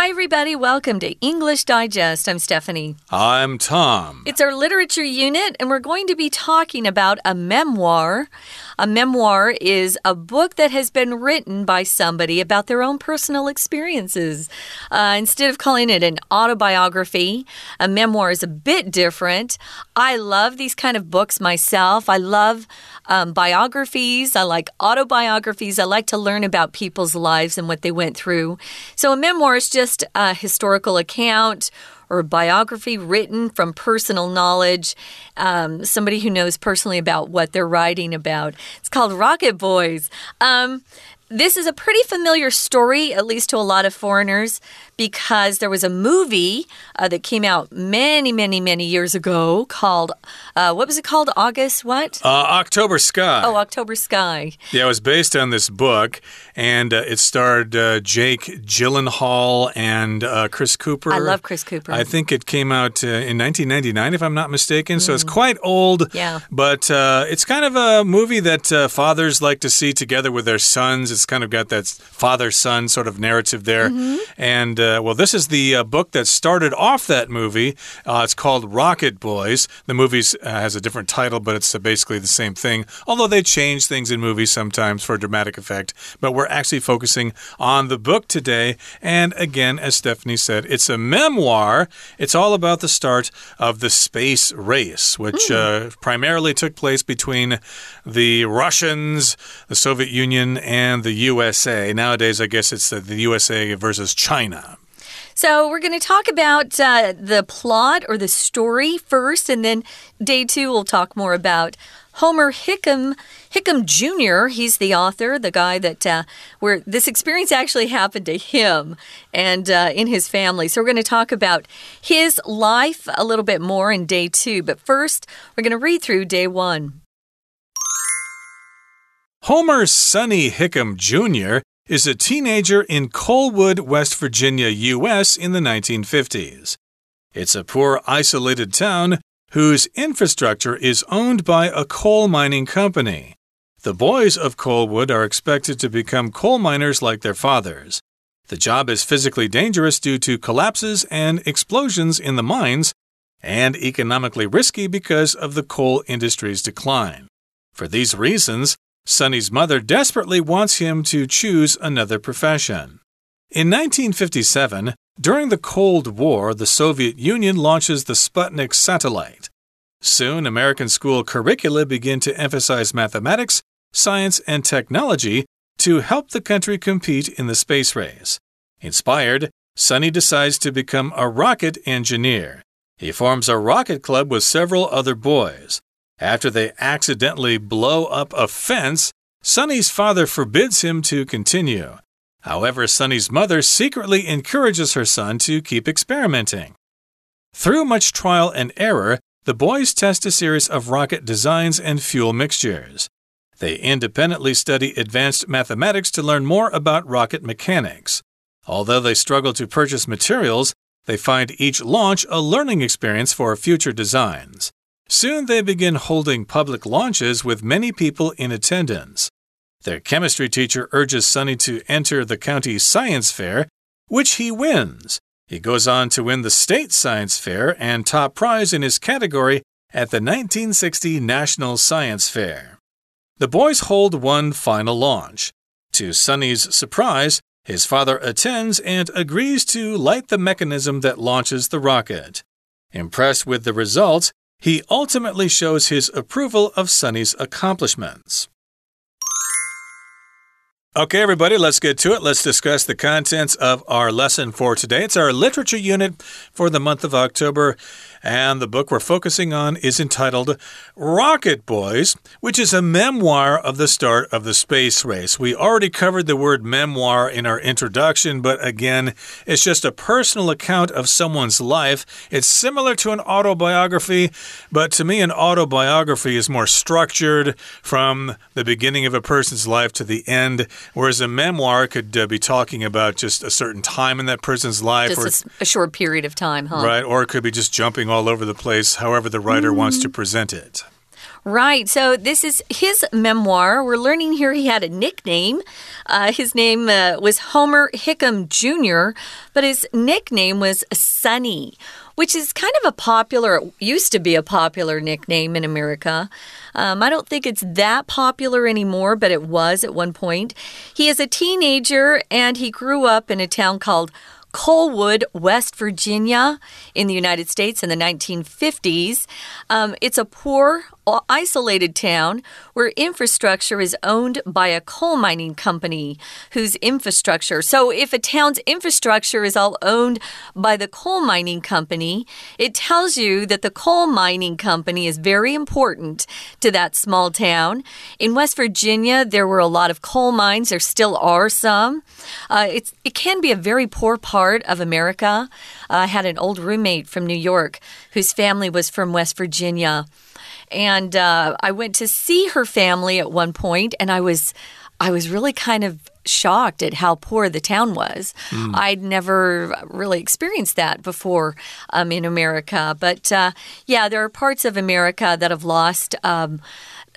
Hi, everybody. Welcome to English Digest. I'm Stephanie. I'm Tom. It's our literature unit, and we're going to be talking about a memoir. A memoir is a book that has been written by somebody about their own personal experiences. Uh, instead of calling it an autobiography, a memoir is a bit different. I love these kind of books myself. I love um, biographies, I like autobiographies. I like to learn about people's lives and what they went through. So, a memoir is just a historical account or biography written from personal knowledge, um, somebody who knows personally about what they're writing about. It's called Rocket Boys. Um, this is a pretty familiar story, at least to a lot of foreigners because there was a movie uh, that came out many, many, many years ago called, uh, what was it called? August what? Uh, October Sky. Oh, October Sky. Yeah, it was based on this book, and uh, it starred uh, Jake Gyllenhaal and uh, Chris Cooper. I love Chris Cooper. I think it came out in 1999, if I'm not mistaken, mm. so it's mm. quite old. Yeah. But it's kind of a movie that fathers like to see together with their sons. It's kind of got that father son sort of narrative there. Mm -hmm. And uh, well, this is the uh, book that started off that movie. Uh, it's called Rocket Boys. The movie uh, has a different title, but it's uh, basically the same thing. Although they change things in movies sometimes for dramatic effect. But we're actually focusing on the book today. And again, as Stephanie said, it's a memoir. It's all about the start of the space race, which mm. primarily took place between the Russians, the Soviet Union, and the USA. Nowadays, I guess it's the, the USA versus China. So, we're going to talk about uh, the plot or the story first, and then day two, we'll talk more about Homer Hickam. Hickam Jr., he's the author, the guy that uh, where this experience actually happened to him and uh, in his family. So, we're going to talk about his life a little bit more in day two. But first, we're going to read through day one. Homer Sonny Hickam Jr is a teenager in Coalwood, West Virginia, U.S. in the 1950s. It's a poor, isolated town whose infrastructure is owned by a coal mining company. The boys of Coalwood are expected to become coal miners like their fathers. The job is physically dangerous due to collapses and explosions in the mines, and economically risky because of the coal industry's decline. For these reasons, Sonny's mother desperately wants him to choose another profession. In 1957, during the Cold War, the Soviet Union launches the Sputnik satellite. Soon, American school curricula begin to emphasize mathematics, science, and technology to help the country compete in the space race. Inspired, Sonny decides to become a rocket engineer. He forms a rocket club with several other boys. After they accidentally blow up a fence, Sonny's father forbids him to continue. However, Sonny's mother secretly encourages her son to keep experimenting. Through much trial and error, the boys test a series of rocket designs and fuel mixtures. They independently study advanced mathematics to learn more about rocket mechanics. Although they struggle to purchase materials, they find each launch a learning experience for future designs. Soon they begin holding public launches with many people in attendance. Their chemistry teacher urges Sonny to enter the county science fair, which he wins. He goes on to win the state science fair and top prize in his category at the 1960 National Science Fair. The boys hold one final launch. To Sonny's surprise, his father attends and agrees to light the mechanism that launches the rocket. Impressed with the results, he ultimately shows his approval of Sonny's accomplishments. Okay, everybody, let's get to it. Let's discuss the contents of our lesson for today. It's our literature unit for the month of October. And the book we're focusing on is entitled Rocket Boys, which is a memoir of the start of the space race. We already covered the word memoir in our introduction, but again, it's just a personal account of someone's life. It's similar to an autobiography, but to me, an autobiography is more structured from the beginning of a person's life to the end, whereas a memoir could uh, be talking about just a certain time in that person's life. Just or, a, a short period of time, huh? Right, or it could be just jumping all over the place, however the writer mm. wants to present it. Right. So this is his memoir. We're learning here he had a nickname. Uh, his name uh, was Homer Hickam Jr., but his nickname was Sonny, which is kind of a popular, used to be a popular nickname in America. Um, I don't think it's that popular anymore, but it was at one point. He is a teenager and he grew up in a town called Coalwood, West Virginia, in the United States in the 1950s. Um, it's a poor, isolated town where infrastructure is owned by a coal mining company whose infrastructure. So, if a town's infrastructure is all owned by the coal mining company, it tells you that the coal mining company is very important to that small town. In West Virginia, there were a lot of coal mines. There still are some. Uh, it's, it can be a very poor part of America. Uh, I had an old roommate from New York whose family was from West Virginia. And uh, I went to see her family at one point, and I was, I was really kind of shocked at how poor the town was. Mm. I'd never really experienced that before um, in America. But uh, yeah, there are parts of America that have lost. Um,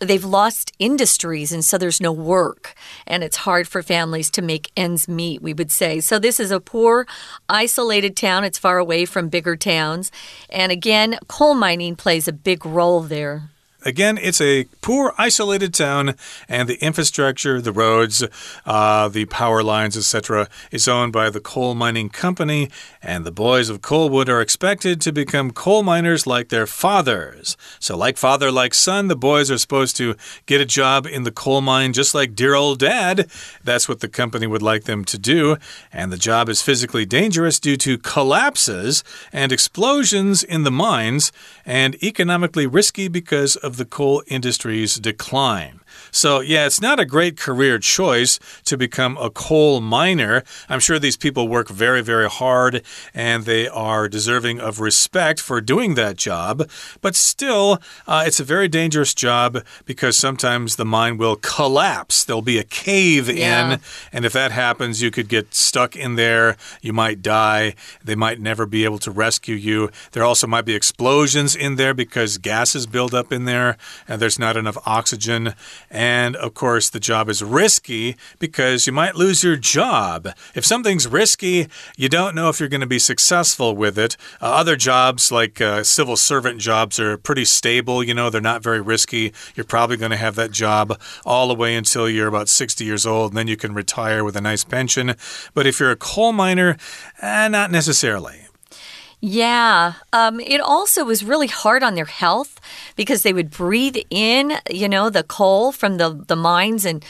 they've lost industries and so there's no work and it's hard for families to make ends meet we would say. So this is a poor isolated town. It's far away from bigger towns. And again coal mining plays a big role there Again, it's a poor, isolated town, and the infrastructure, the roads, uh, the power lines, etc., is owned by the coal mining company, and the boys of Coalwood are expected to become coal miners like their fathers. So, like father, like son, the boys are supposed to get a job in the coal mine just like dear old dad. That's what the company would like them to do, and the job is physically dangerous due to collapses and explosions in the mines, and economically risky because of of the coal industry's decline. So, yeah, it's not a great career choice to become a coal miner. I'm sure these people work very, very hard and they are deserving of respect for doing that job. But still, uh, it's a very dangerous job because sometimes the mine will collapse. There'll be a cave yeah. in. And if that happens, you could get stuck in there. You might die. They might never be able to rescue you. There also might be explosions in there because gases build up in there and there's not enough oxygen. And of course, the job is risky because you might lose your job. If something's risky, you don't know if you're going to be successful with it. Uh, other jobs, like uh, civil servant jobs, are pretty stable. You know, they're not very risky. You're probably going to have that job all the way until you're about 60 years old, and then you can retire with a nice pension. But if you're a coal miner, eh, not necessarily. Yeah. Um, it also was really hard on their health because they would breathe in, you know, the coal from the, the mines and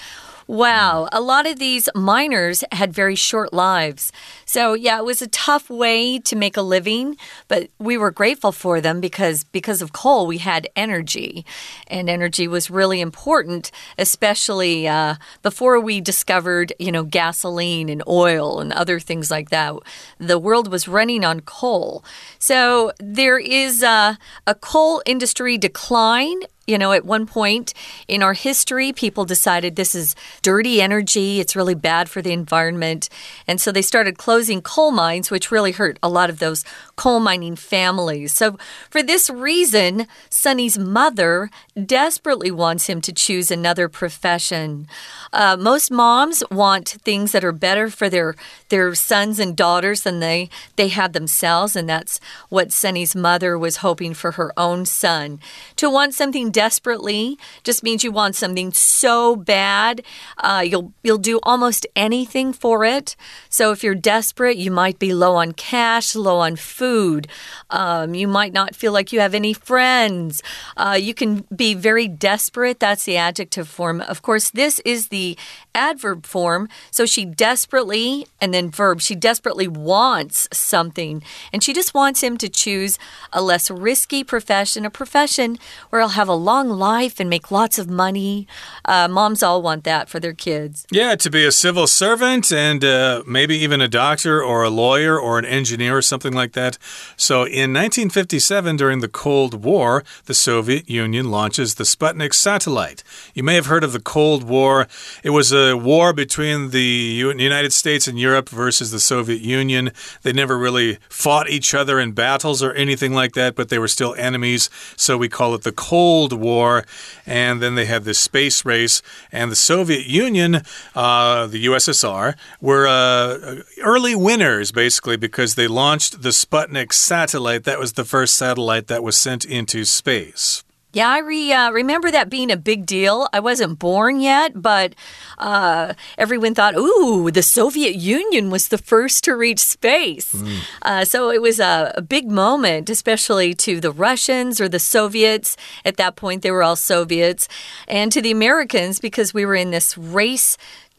Wow, a lot of these miners had very short lives. So, yeah, it was a tough way to make a living, but we were grateful for them because because of coal we had energy. And energy was really important, especially uh, before we discovered, you know, gasoline and oil and other things like that. The world was running on coal. So, there is a, a coal industry decline you know, at one point in our history, people decided this is dirty energy, it's really bad for the environment. And so they started closing coal mines, which really hurt a lot of those coal mining families. So, for this reason, Sonny's mother desperately wants him to choose another profession. Uh, most moms want things that are better for their their sons and daughters than they they had themselves, and that's what Sonny's mother was hoping for her own son. To want something desperately just means you want something so bad, uh, you'll you'll do almost anything for it. So if you're desperate, you might be low on cash, low on food. Um, you might not feel like you have any friends. Uh, you can be very desperate. That's the adjective form. Of course, this is the adverb form. So she desperately, and then verb, she desperately wants something. And she just wants him to choose a less risky profession, a profession where he'll have a long life and make lots of money. Uh, moms all want that for their kids. Yeah, to be a civil servant and uh, maybe even a doctor or a lawyer or an engineer or something like that. So in 1957, during the Cold War, the Soviet Union launches the Sputnik satellite. You may have heard of the Cold War. It was a war between the United States and Europe versus the Soviet Union. They never really fought each other in battles or anything like that, but they were still enemies. So we call it the Cold Cold War, and then they had this space race, and the Soviet Union, uh, the USSR, were uh, early winners basically because they launched the Sputnik satellite. That was the first satellite that was sent into space. Yeah, I re, uh, remember that being a big deal. I wasn't born yet, but uh, everyone thought, ooh, the Soviet Union was the first to reach space. Mm. Uh, so it was a, a, big moment, especially to the Russians or the Soviets. At that point, they were all Soviets. And to the Americans, because we were in this race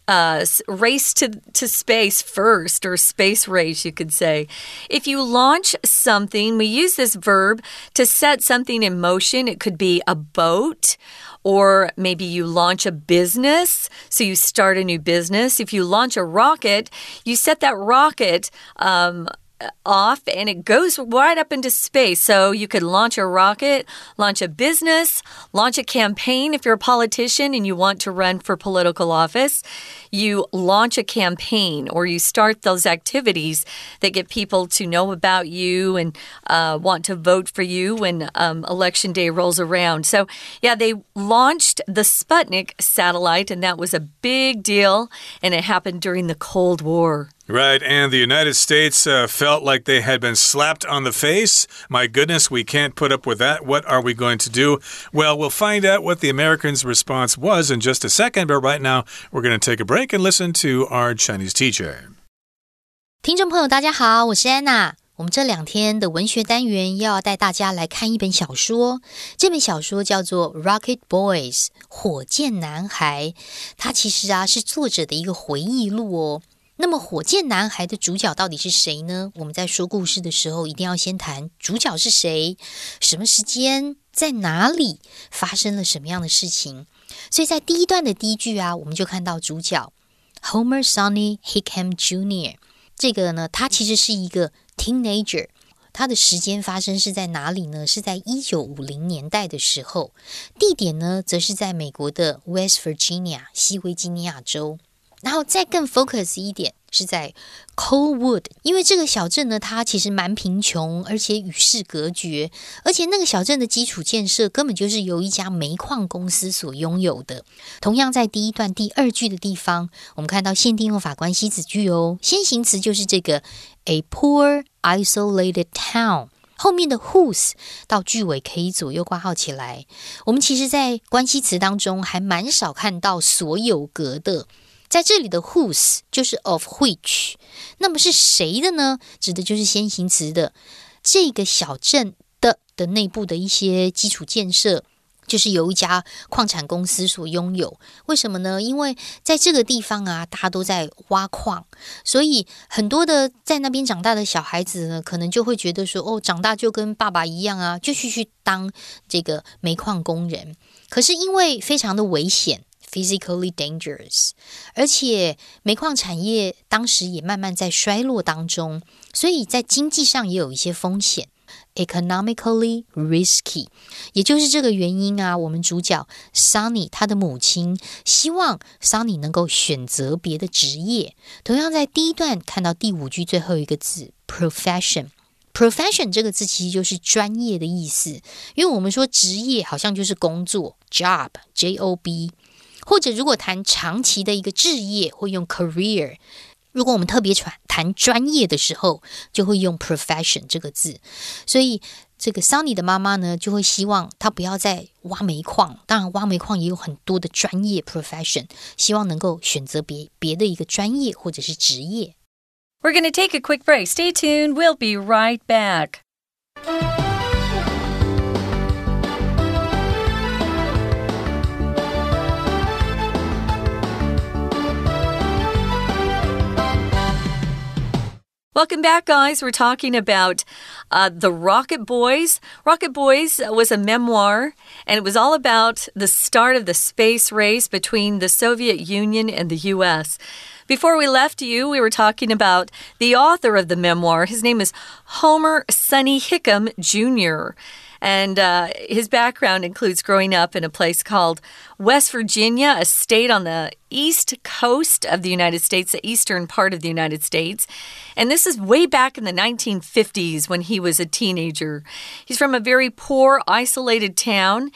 uh, race to, to space first, or space race, you could say. If you launch something, we use this verb to set something in motion. It could be a boat, or maybe you launch a business, so you start a new business. If you launch a rocket, you set that rocket um, off and it goes right up into space. So you could launch a rocket, launch a business, launch a campaign if you're a politician and you want to run for political office. You launch a campaign or you start those activities that get people to know about you and uh, want to vote for you when um, election day rolls around. So, yeah, they launched the Sputnik satellite, and that was a big deal, and it happened during the Cold War. Right, and the United States uh, felt like they had been slapped on the face. My goodness, we can't put up with that. What are we going to do? Well, we'll find out what the Americans' response was in just a second, but right now we're going to take a break and listen to our Chinese teacher. 听众朋友，大家好，我是安娜。我们这两天的文学单元要带大家来看一本小说，这本小说叫做《Rocket Boys》火箭男孩。它其实啊是作者的一个回忆录哦。 那么，火箭男孩的主角到底是谁呢？我们在说故事的时候，一定要先谈主角是谁，什么时间，在哪里发生了什么样的事情。所以在第一段的第一句啊，我们就看到主角 Homer Sonny Hickam Jr. 这个呢，他其实是一个 teenager。他的时间发生是在哪里呢？是在一九五零年代的时候，地点呢，则是在美国的 West Virginia 西维吉尼亚州。然后再更 focus 一点，是在 Coldwood，因为这个小镇呢，它其实蛮贫穷，而且与世隔绝，而且那个小镇的基础建设根本就是由一家煤矿公司所拥有的。同样在第一段第二句的地方，我们看到限定用法关系子句哦，先行词就是这个 a poor isolated town，后面的 whose 到句尾可以左右挂号起来。我们其实，在关系词当中还蛮少看到所有格的。在这里的 whose 就是 of which，那么是谁的呢？指的就是先行词的这个小镇的的内部的一些基础建设，就是由一家矿产公司所拥有。为什么呢？因为在这个地方啊，大家都在挖矿，所以很多的在那边长大的小孩子呢，可能就会觉得说，哦，长大就跟爸爸一样啊，就去去当这个煤矿工人。可是因为非常的危险。Physically dangerous，而且煤矿产业当时也慢慢在衰落当中，所以在经济上也有一些风险，economically risky。也就是这个原因啊，我们主角 Sunny 他的母亲希望 Sunny 能够选择别的职业。同样在第一段看到第五句最后一个字 profession，profession 这个字其实就是专业的意思，因为我们说职业好像就是工作 job，j o b。或者，如果谈长期的一个置业，会用 career；如果我们特别谈谈专业的时候，就会用 profession 这个字。所以，这个 Sunny 的妈妈呢，就会希望他不要再挖煤矿。当然，挖煤矿也有很多的专业 profession，希望能够选择别别的一个专业或者是职业。We're going to take a quick break. Stay tuned. We'll be right back. Welcome back, guys. We're talking about uh, the Rocket Boys. Rocket Boys was a memoir, and it was all about the start of the space race between the Soviet Union and the U.S. Before we left you, we were talking about the author of the memoir. His name is Homer Sonny Hickam Jr. And uh, his background includes growing up in a place called West Virginia, a state on the east coast of the United States, the eastern part of the United States. And this is way back in the 1950s when he was a teenager. He's from a very poor, isolated town.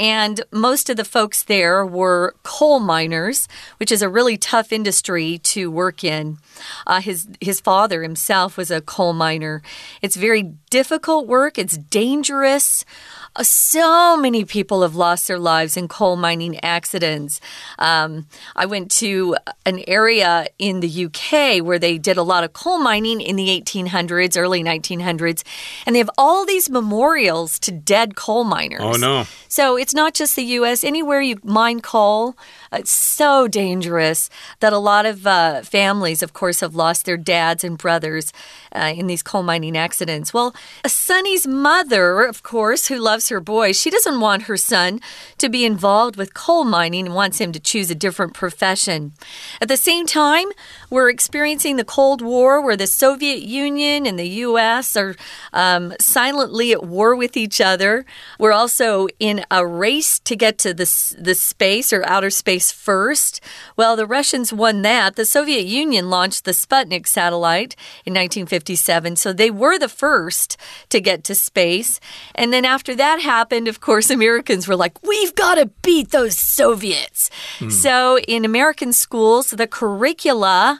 And most of the folks there were coal miners, which is a really tough industry to work in. Uh, his, his father himself was a coal miner. It's very difficult work, it's dangerous. Uh, so many people have lost their lives in coal mining accidents. Um, I went to an area in the UK where they did a lot of coal mining in the 1800s, early 1900s, and they have all these memorials to dead coal miners. Oh, no. So it's not just the US. Anywhere you mine coal, it's so dangerous that a lot of uh, families, of course, have lost their dads and brothers uh, in these coal mining accidents. Well, Sonny's mother, of course, who loves her boy, she doesn't want her son to be involved with coal mining and wants him to choose a different profession. At the same time, we're experiencing the Cold War where the Soviet Union and the U.S. are um, silently at war with each other. We're also in a race to get to the, the space or outer space first. Well, the Russians won that. The Soviet Union launched the Sputnik satellite in 1957, so they were the first to get to space. And then after that happened, of course, Americans were like, we've got to beat those Soviets. Mm. So in American schools, the curricula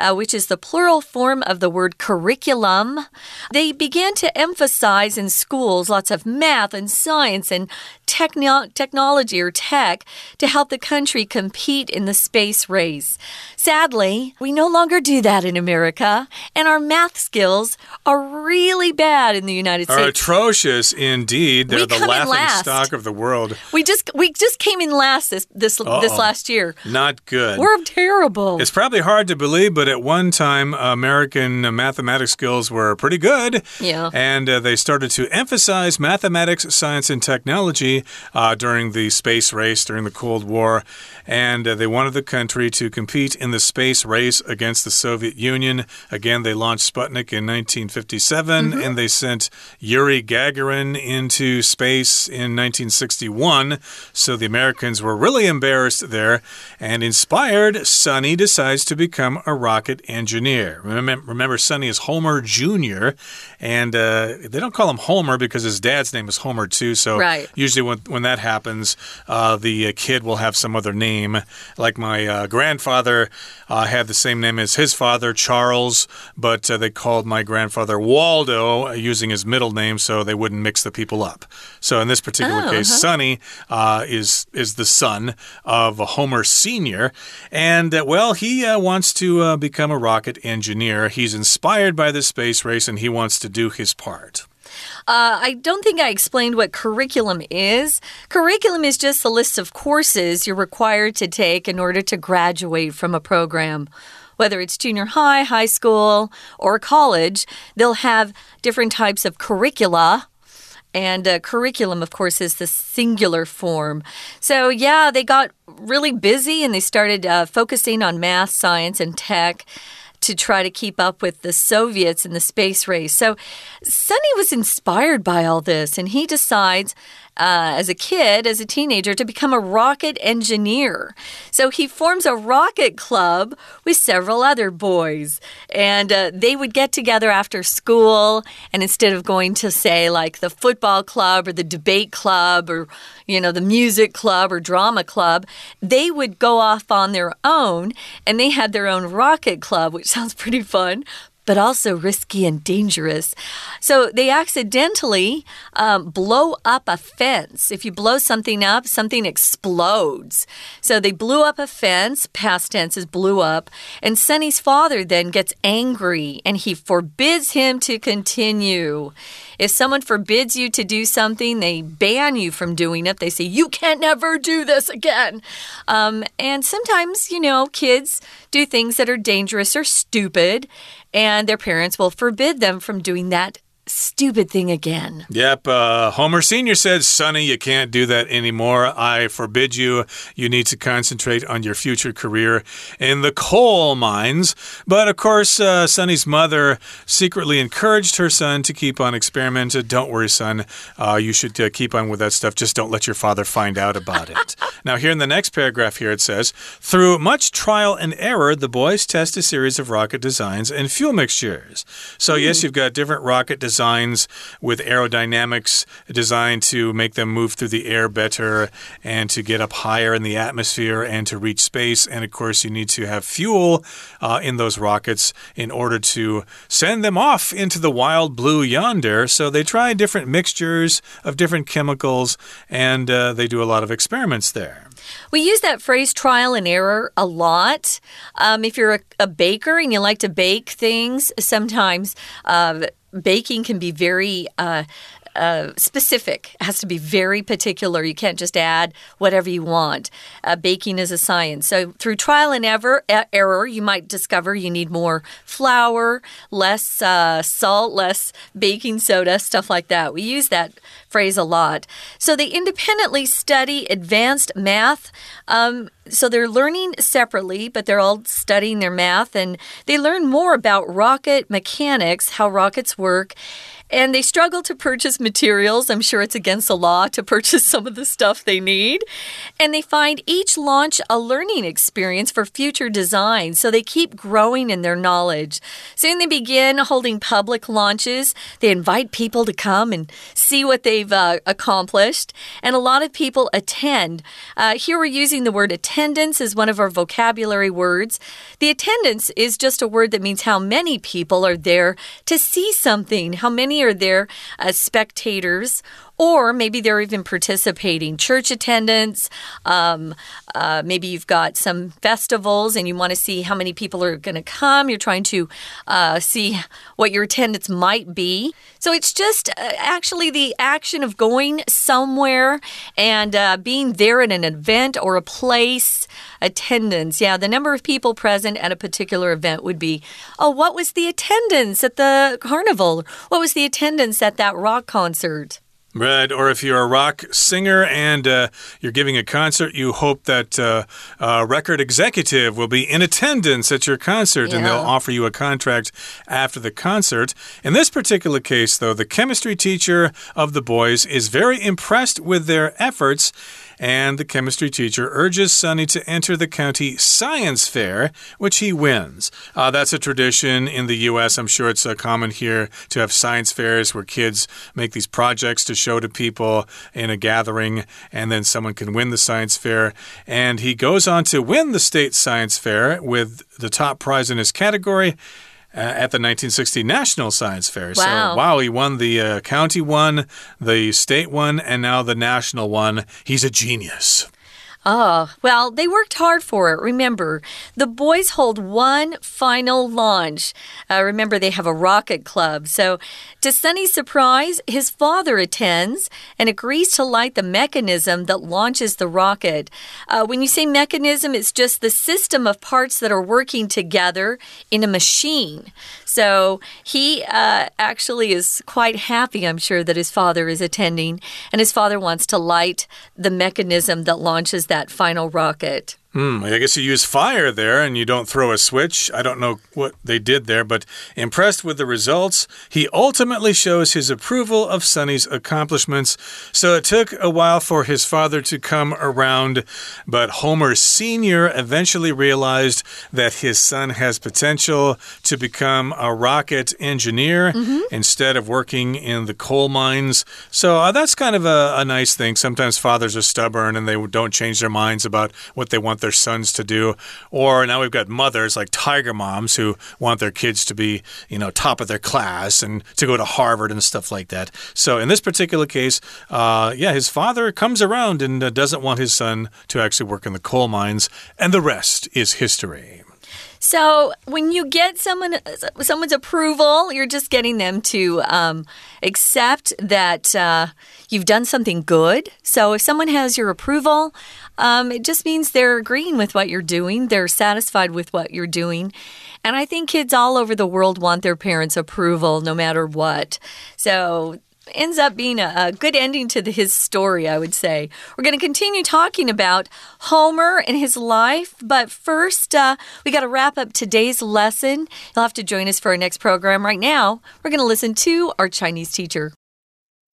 uh, which is the plural form of the word curriculum. They began to emphasize in schools lots of math and science and techno technology or tech to help the country compete in the space race. Sadly, we no longer do that in America, and our math skills are really bad in the United States. Are atrocious indeed. They're we the laughing stock of the world. We just we just came in last this this uh -oh. this last year. Not good. We're terrible. It's probably hard to believe, but at one time, American mathematics skills were pretty good. Yeah. And uh, they started to emphasize mathematics, science, and technology uh, during the space race during the Cold War, and uh, they wanted the country to compete in the space race against the Soviet Union. Again, they launched Sputnik in 1957 mm -hmm. and they sent Yuri Gagarin into space in 1961. So the Americans were really embarrassed there. And inspired, Sonny decides to become a rocket engineer. Remember, remember Sonny is Homer Jr., and uh, they don't call him Homer because his dad's name is Homer too. So right. usually when, when that happens, uh, the uh, kid will have some other name. Like my uh, grandfather uh, had the same name as his father, Charles, but uh, they called my grandfather Waldo using his middle name so they wouldn't mix the people up. So in this particular oh, case, -huh. Sonny uh, is is the son of a Homer Senior, and uh, well, he wants to become a rocket engineer. He's inspired by the space race, and he wants to do his part. Uh, I don't think I explained what curriculum is. Curriculum is just a list of courses you're required to take in order to graduate from a program whether it's junior high, high school, or college, they'll have different types of curricula. And uh, curriculum, of course, is the singular form. So, yeah, they got really busy and they started uh, focusing on math, science, and tech to try to keep up with the Soviets in the space race. So Sonny was inspired by all this, and he decides uh, as a kid, as a teenager, to become a rocket engineer. So he forms a rocket club with several other boys. And uh, they would get together after school. And instead of going to, say, like the football club or the debate club or, you know, the music club or drama club, they would go off on their own. And they had their own rocket club, which sounds pretty fun but also risky and dangerous. So they accidentally um, blow up a fence. If you blow something up, something explodes. So they blew up a fence, past tense is blew up, and Sonny's father then gets angry and he forbids him to continue. If someone forbids you to do something, they ban you from doing it. They say, you can't never do this again. Um, and sometimes, you know, kids do things that are dangerous or stupid and their parents will forbid them from doing that stupid thing again. Yep. Uh, Homer Sr. said, Sonny, you can't do that anymore. I forbid you. You need to concentrate on your future career in the coal mines. But of course, uh, Sonny's mother secretly encouraged her son to keep on experimenting. Don't worry, son. Uh, you should uh, keep on with that stuff. Just don't let your father find out about it. now, here in the next paragraph, here it says, through much trial and error, the boys test a series of rocket designs and fuel mixtures. So, mm. yes, you've got different rocket designs with aerodynamics designed to make them move through the air better and to get up higher in the atmosphere and to reach space. And of course, you need to have fuel uh, in those rockets in order to send them off into the wild blue yonder. So, they try different mixtures of different chemicals and uh, they do a lot of experiments there. We use that phrase trial and error a lot. Um, if you're a, a, baker and you like to bake things, sometimes uh, baking can be very uh, uh, specific. It has to be very particular. You can't just add whatever you want. Uh, baking is a science. So through trial and ever, error, you might discover you need more flour, less uh, salt, less baking soda, stuff like that. We use that phrase a lot. So they independently study advanced math. Um, so they're learning separately, but they're all studying their math and they learn more about rocket mechanics, how rockets work and they struggle to purchase materials. I'm sure it's against the law to purchase some of the stuff they need. And they find each launch a learning experience for future design. So they keep growing in their knowledge. Soon they begin holding public launches. They invite people to come and see what they've uh, accomplished. And a lot of people attend. Uh, here we're using the word attendance as one of our vocabulary words. The attendance is just a word that means how many people are there to see something, how many are there as uh, spectators or maybe they're even participating. Church attendance, um, uh, maybe you've got some festivals and you want to see how many people are going to come. You're trying to uh, see what your attendance might be. So it's just uh, actually the action of going somewhere and uh, being there at an event or a place. Attendance. Yeah, the number of people present at a particular event would be, oh, what was the attendance at the carnival? What was the attendance at that rock concert? Right, or if you're a rock singer and uh, you're giving a concert, you hope that uh, a record executive will be in attendance at your concert yeah. and they'll offer you a contract after the concert. In this particular case, though, the chemistry teacher of the boys is very impressed with their efforts and the chemistry teacher urges Sonny to enter the county science fair, which he wins. Uh, that's a tradition in the U.S. I'm sure it's uh, common here to have science fairs where kids make these projects to show to people in a gathering, and then someone can win the science fair. And he goes on to win the state science fair with the top prize in his category. Uh, at the 1960 National Science Fair. Wow. So, wow, he won the uh, county one, the state one, and now the national one. He's a genius. Oh, well, they worked hard for it. Remember, the boys hold one final launch. Uh, remember, they have a rocket club. So, to Sonny's surprise, his father attends and agrees to light the mechanism that launches the rocket. Uh, when you say mechanism, it's just the system of parts that are working together in a machine. So he uh, actually is quite happy, I'm sure, that his father is attending, and his father wants to light the mechanism that launches that final rocket. Hmm, I guess you use fire there and you don't throw a switch. I don't know what they did there, but impressed with the results, he ultimately shows his approval of Sonny's accomplishments. So it took a while for his father to come around, but Homer Sr. eventually realized that his son has potential to become a rocket engineer mm -hmm. instead of working in the coal mines. So uh, that's kind of a, a nice thing. Sometimes fathers are stubborn and they don't change their minds about what they want their sons to do. Or now we've got mothers like tiger moms who want their kids to be, you know, top of their class and to go to Harvard and stuff like that. So in this particular case, uh, yeah, his father comes around and uh, doesn't want his son to actually work in the coal mines, and the rest is history. So when you get someone someone's approval, you're just getting them to um, accept that uh, you've done something good. So if someone has your approval, um, it just means they're agreeing with what you're doing. They're satisfied with what you're doing. And I think kids all over the world want their parents' approval no matter what. So ends up being a, a, good ending to the, his story, I would say. We're going to continue talking about Homer and his life, but first, uh, we got to wrap up today's lesson. You'll have to join us for our next program. Right now, we're going to listen to our Chinese teacher.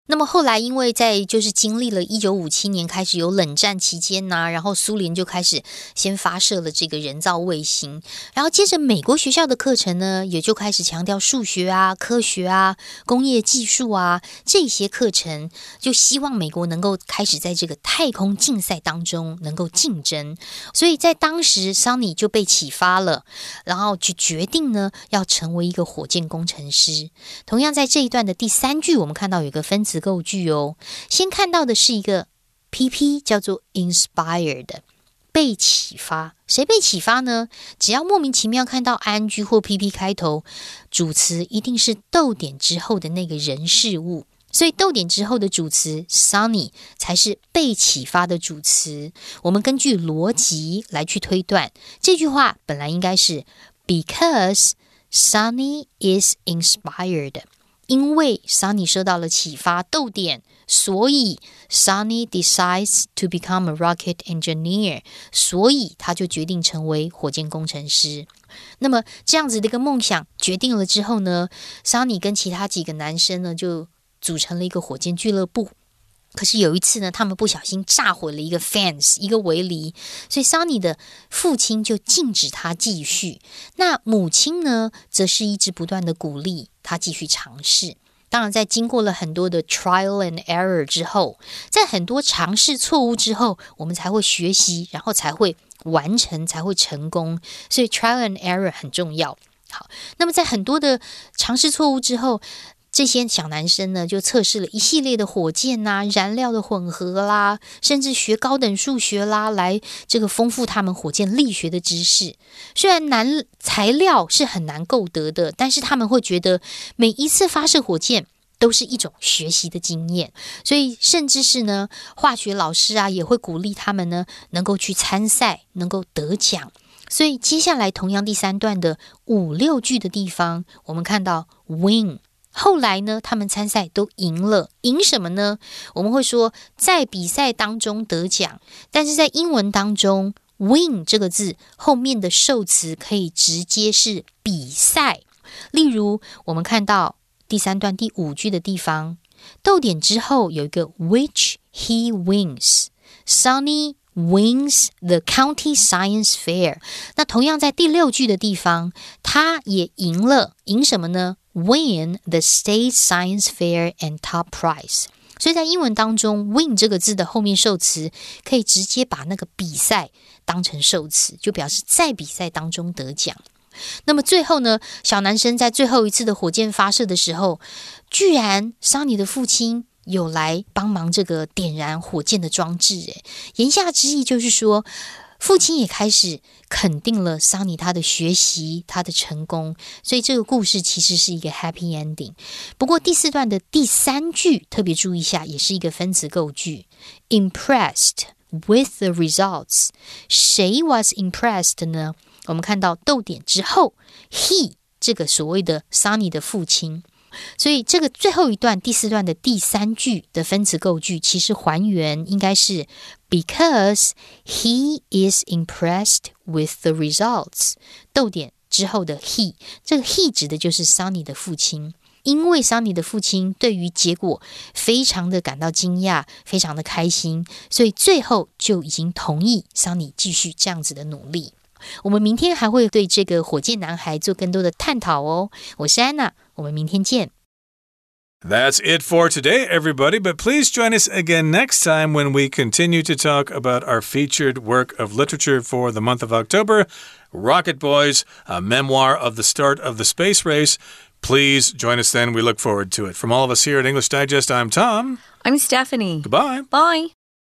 那么后来，因为在就是经历了一九五七年开始有冷战期间呐，然后苏联就开始先发射了这个人造卫星，然后接着美国学校的课程呢，也就开始强调数学啊、科学啊、工业技术啊这些课程，就希望美国能够开始在这个太空竞赛当中能够竞争。所以在当时，桑尼就被启发了，然后就决定呢要成为一个火箭工程师。同样在这一段的第三句，我们看到有个分词。词构句哦，先看到的是一个 PP，叫做 inspired，被启发。谁被启发呢？只要莫名其妙看到 ing 或 PP 开头，主词一定是逗点之后的那个人事物。所以逗点之后的主词 Sunny 才是被启发的主词。我们根据逻辑来去推断，这句话本来应该是 Because Sunny is inspired。因为 Sunny 受到了启发，逗点，所以 Sunny decides to become a rocket engineer，所以他就决定成为火箭工程师。那么这样子的一个梦想决定了之后呢，Sunny 跟其他几个男生呢就组成了一个火箭俱乐部。可是有一次呢，他们不小心炸毁了一个 fence 一个围篱，所以 Sunny 的父亲就禁止他继续。那母亲呢，则是一直不断的鼓励他继续尝试。当然，在经过了很多的 trial and error 之后，在很多尝试错误之后，我们才会学习，然后才会完成，才会成功。所以 trial and error 很重要。好，那么在很多的尝试错误之后。这些小男生呢，就测试了一系列的火箭呐、燃料的混合啦，甚至学高等数学啦，来这个丰富他们火箭力学的知识。虽然难材料是很难购得的，但是他们会觉得每一次发射火箭都是一种学习的经验。所以，甚至是呢，化学老师啊，也会鼓励他们呢，能够去参赛，能够得奖。所以，接下来同样第三段的五六句的地方，我们看到 win。后来呢，他们参赛都赢了，赢什么呢？我们会说在比赛当中得奖，但是在英文当中，win 这个字后面的受词可以直接是比赛。例如，我们看到第三段第五句的地方，逗点之后有一个 which he wins，Sunny wins the county science fair。那同样在第六句的地方，他也赢了，赢什么呢？Win the state science fair and top prize。所以在英文当中，win 这个字的后面受词可以直接把那个比赛当成受词，就表示在比赛当中得奖。那么最后呢，小男生在最后一次的火箭发射的时候，居然桑尼的父亲有来帮忙这个点燃火箭的装置。诶，言下之意就是说。父亲也开始肯定了桑尼他的学习，他的成功，所以这个故事其实是一个 happy ending。不过第四段的第三句特别注意一下，也是一个分词构句，impressed with the results。谁 was impressed 呢？我们看到逗点之后，he 这个所谓的桑尼的父亲。所以这个最后一段第四段的第三句的分词构句，其实还原应该是 because he is impressed with the results。逗点之后的 he，这个 he 指的就是 Sunny 的父亲，因为 Sunny 的父亲对于结果非常的感到惊讶，非常的开心，所以最后就已经同意 Sunny 继续这样子的努力。我们明天还会对这个火箭男孩做更多的探讨哦。我是安娜，我们明天见。That's it for today, everybody. But please join us again next time when we continue to talk about our featured work of literature for the month of October Rocket Boys, a memoir of the start of the space race. Please join us then. We look forward to it. From all of us here at English Digest, I'm Tom. I'm Stephanie. Goodbye. Bye.